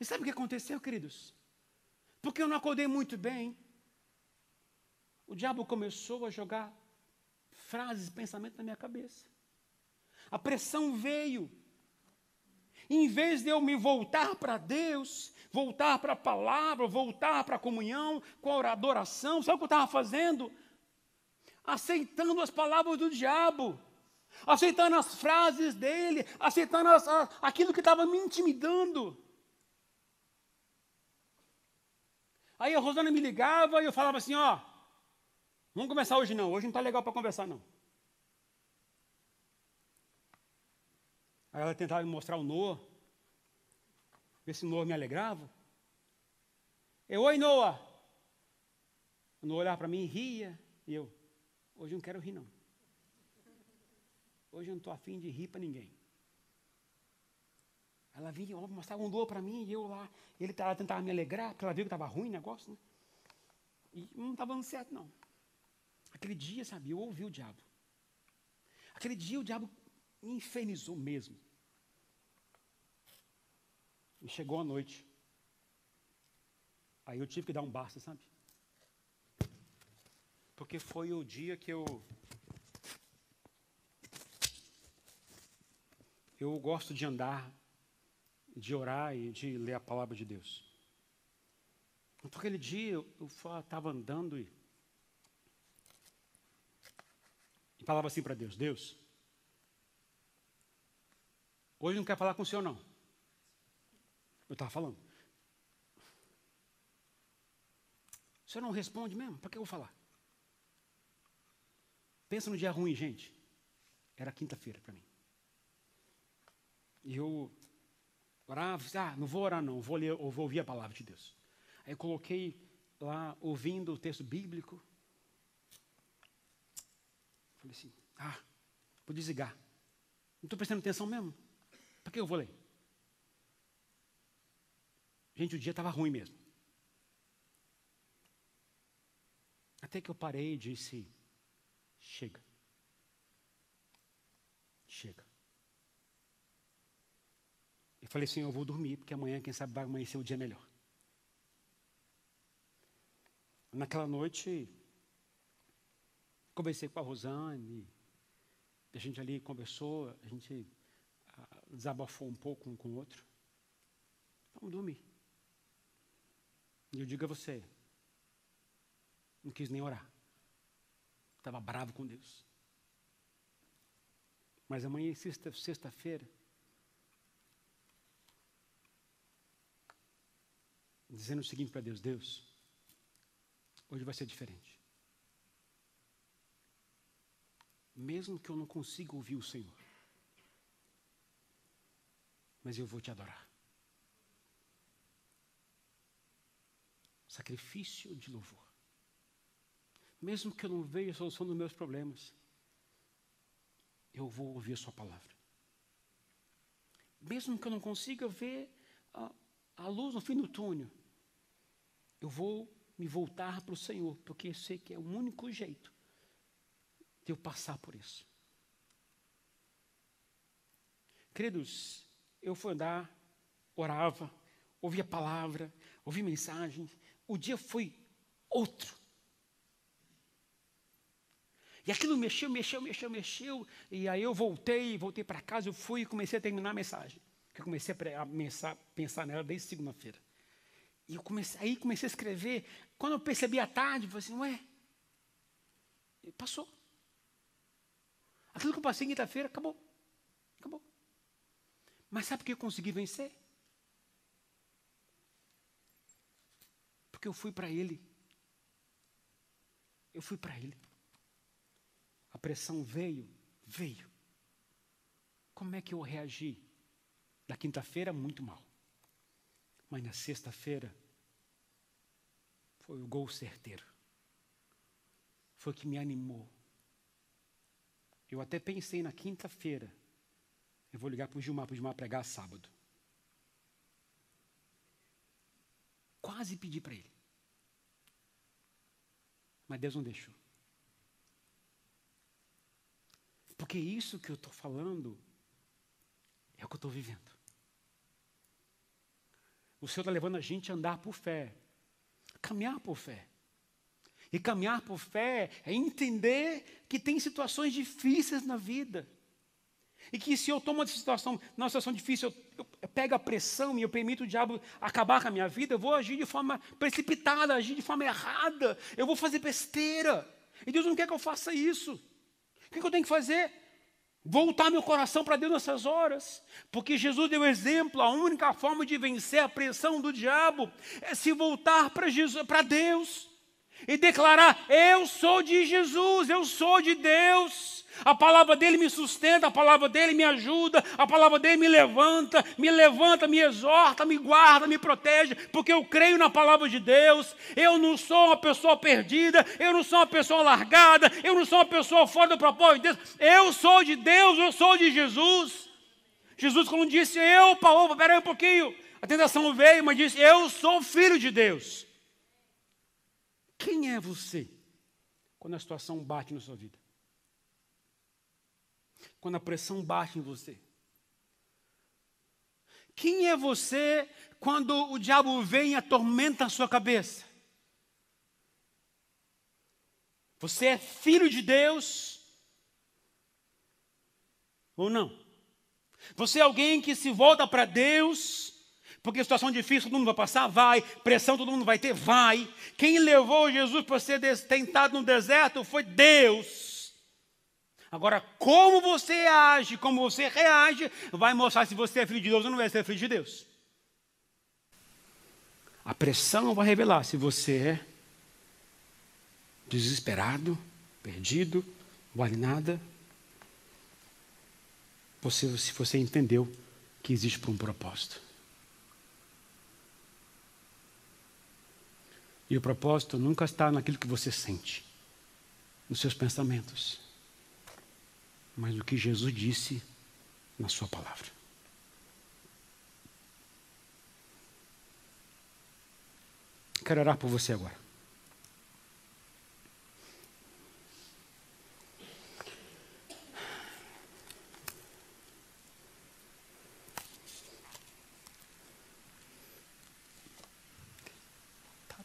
E sabe o que aconteceu, queridos? Porque eu não acordei muito bem. O diabo começou a jogar frases, pensamentos na minha cabeça. A pressão veio. em vez de eu me voltar para Deus, voltar para a palavra, voltar para a comunhão, com a adoração, sabe o que eu estava fazendo? Aceitando as palavras do diabo aceitando as frases dele, aceitando as, a, aquilo que estava me intimidando. Aí a Rosana me ligava e eu falava assim: ó, vamos começar hoje não, hoje não está legal para conversar não. Aí ela tentava me mostrar o Noah, ver se o Noah me alegrava. Eu, oi Noah. O Noah olhava para mim e ria, e eu, hoje não quero rir não. Hoje eu não estou afim de rir para ninguém. Ela vinha, mostrava um dor para mim, e eu lá. Ele tentava me alegrar, porque ela viu que estava ruim o negócio, né? E não estava dando certo, não. Aquele dia, sabe, eu ouvi o diabo. Aquele dia o diabo me infernizou mesmo. E chegou a noite. Aí eu tive que dar um basta, sabe? Porque foi o dia que eu eu gosto de andar, de orar e de ler a palavra de Deus. Então, aquele dia eu estava andando e, e falava assim para Deus: Deus, hoje não quer falar com o senhor, não. Eu estava falando. O senhor não responde mesmo? Para que eu vou falar? Pensa no dia ruim, gente. Era quinta-feira para mim. E eu orava, ah, não vou orar não, vou ler, ou vou ouvir a palavra de Deus. Aí coloquei lá, ouvindo o texto bíblico. Falei assim, ah, vou desligar. Não estou prestando atenção mesmo. Para que eu vou ler? Gente, o dia estava ruim mesmo. Até que eu parei e disse: chega. Chega. Eu falei assim: eu vou dormir, porque amanhã, quem sabe, vai amanhecer o dia melhor. Naquela noite, conversei com a Rosane, a gente ali conversou, a gente ah, desabafou um pouco um com o outro. Vamos dormir. E eu digo a você, não quis nem orar. Estava bravo com Deus. Mas amanhã, sexta-feira, dizendo o seguinte para Deus: Deus, hoje vai ser diferente. Mesmo que eu não consiga ouvir o Senhor, mas eu vou te adorar. Sacrifício de louvor. Mesmo que eu não veja a solução dos meus problemas, eu vou ouvir a Sua palavra. Mesmo que eu não consiga ver a, a luz no fim do túnel, eu vou me voltar para o Senhor, porque eu sei que é o único jeito de eu passar por isso. Queridos, eu fui andar, orava, ouvia a palavra, ouvia mensagens, o dia foi outro. E aquilo mexeu, mexeu, mexeu, mexeu. E aí eu voltei, voltei para casa, eu fui e comecei a terminar a mensagem. Eu comecei a pensar nela desde segunda-feira. E eu comecei, aí comecei a escrever. Quando eu percebi à tarde, eu falei assim, ué, passou. Aquilo que eu passei quinta-feira, acabou. Acabou. Mas sabe por que eu consegui vencer? Porque eu fui para Ele. Eu fui para Ele. A pressão veio, veio. Como é que eu reagi? Na quinta-feira, muito mal. Mas na sexta-feira, foi o gol certeiro. Foi o que me animou. Eu até pensei na quinta-feira, eu vou ligar para o Gilmar, para o Gilmar pregar sábado. Quase pedi para ele. Mas Deus não deixou. Porque isso que eu estou falando é o que eu estou vivendo. O Senhor está levando a gente a andar por fé, caminhar por fé. E caminhar por fé é entender que tem situações difíceis na vida. E que se eu tomo uma situação, uma situação difícil, eu, eu pego a pressão e eu permito o diabo acabar com a minha vida, eu vou agir de forma precipitada, agir de forma errada, eu vou fazer besteira. E Deus não quer que eu faça isso. O que eu tenho que fazer? Voltar meu coração para Deus nessas horas, porque Jesus deu exemplo, a única forma de vencer a pressão do diabo é se voltar para Deus e declarar: eu sou de Jesus, eu sou de Deus. A palavra dele me sustenta, a palavra dele me ajuda, a palavra dele me levanta, me levanta, me exorta, me guarda, me protege, porque eu creio na palavra de Deus. Eu não sou uma pessoa perdida, eu não sou uma pessoa largada, eu não sou uma pessoa fora do propósito de Deus. Eu sou de Deus, eu sou de Jesus. Jesus, quando disse, eu, Paulo, peraí um pouquinho, a tentação veio, mas disse, eu sou filho de Deus. Quem é você quando a situação bate na sua vida? quando a pressão bate em você? Quem é você quando o diabo vem e atormenta a sua cabeça? Você é filho de Deus ou não? Você é alguém que se volta para Deus, porque situação difícil todo mundo vai passar? Vai. Pressão todo mundo vai ter? Vai. Quem levou Jesus para ser tentado no deserto foi Deus. Agora, como você age, como você reage, vai mostrar se você é filho de Deus ou não é filho de Deus. A pressão vai revelar se você é desesperado, perdido, vale nada. Você, se você entendeu que existe por um propósito. E o propósito nunca está naquilo que você sente, nos seus pensamentos mas o que Jesus disse na Sua palavra. Quero orar por você agora.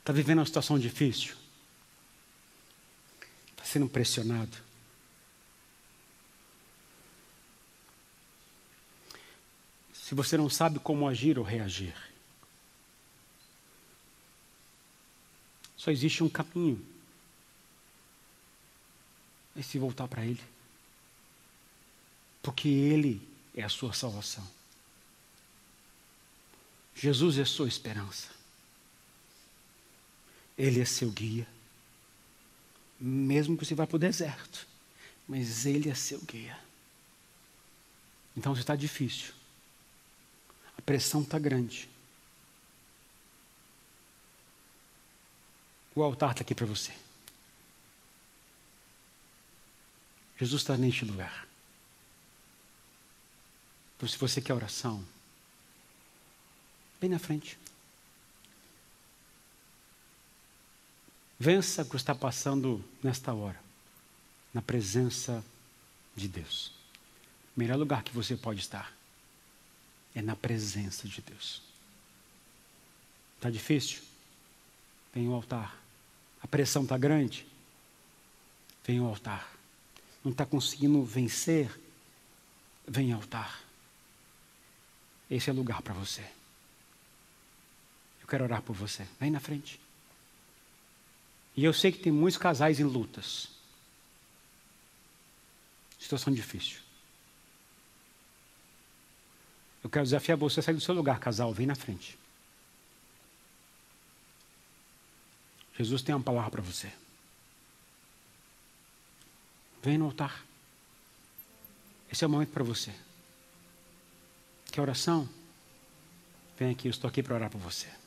Está vivendo uma situação difícil? Está sendo pressionado? se você não sabe como agir ou reagir. Só existe um caminho. É se voltar para Ele. Porque Ele é a sua salvação. Jesus é a sua esperança. Ele é seu guia. Mesmo que você vá para o deserto. Mas Ele é seu guia. Então, se está difícil, a pressão está grande. O altar está aqui para você. Jesus está neste lugar. Então, se você quer oração, vem na frente. Vença o que está passando nesta hora, na presença de Deus. O melhor lugar que você pode estar é na presença de Deus. Está difícil? Vem ao altar. A pressão está grande? Vem ao altar. Não está conseguindo vencer? Vem ao altar. Esse é o lugar para você. Eu quero orar por você. Vem na frente. E eu sei que tem muitos casais em lutas. Situação difícil. Eu quero desafiar você a sair do seu lugar, casal. Vem na frente. Jesus tem uma palavra para você. Vem no altar. Esse é o momento para você. Quer oração? Vem aqui, eu estou aqui para orar por você.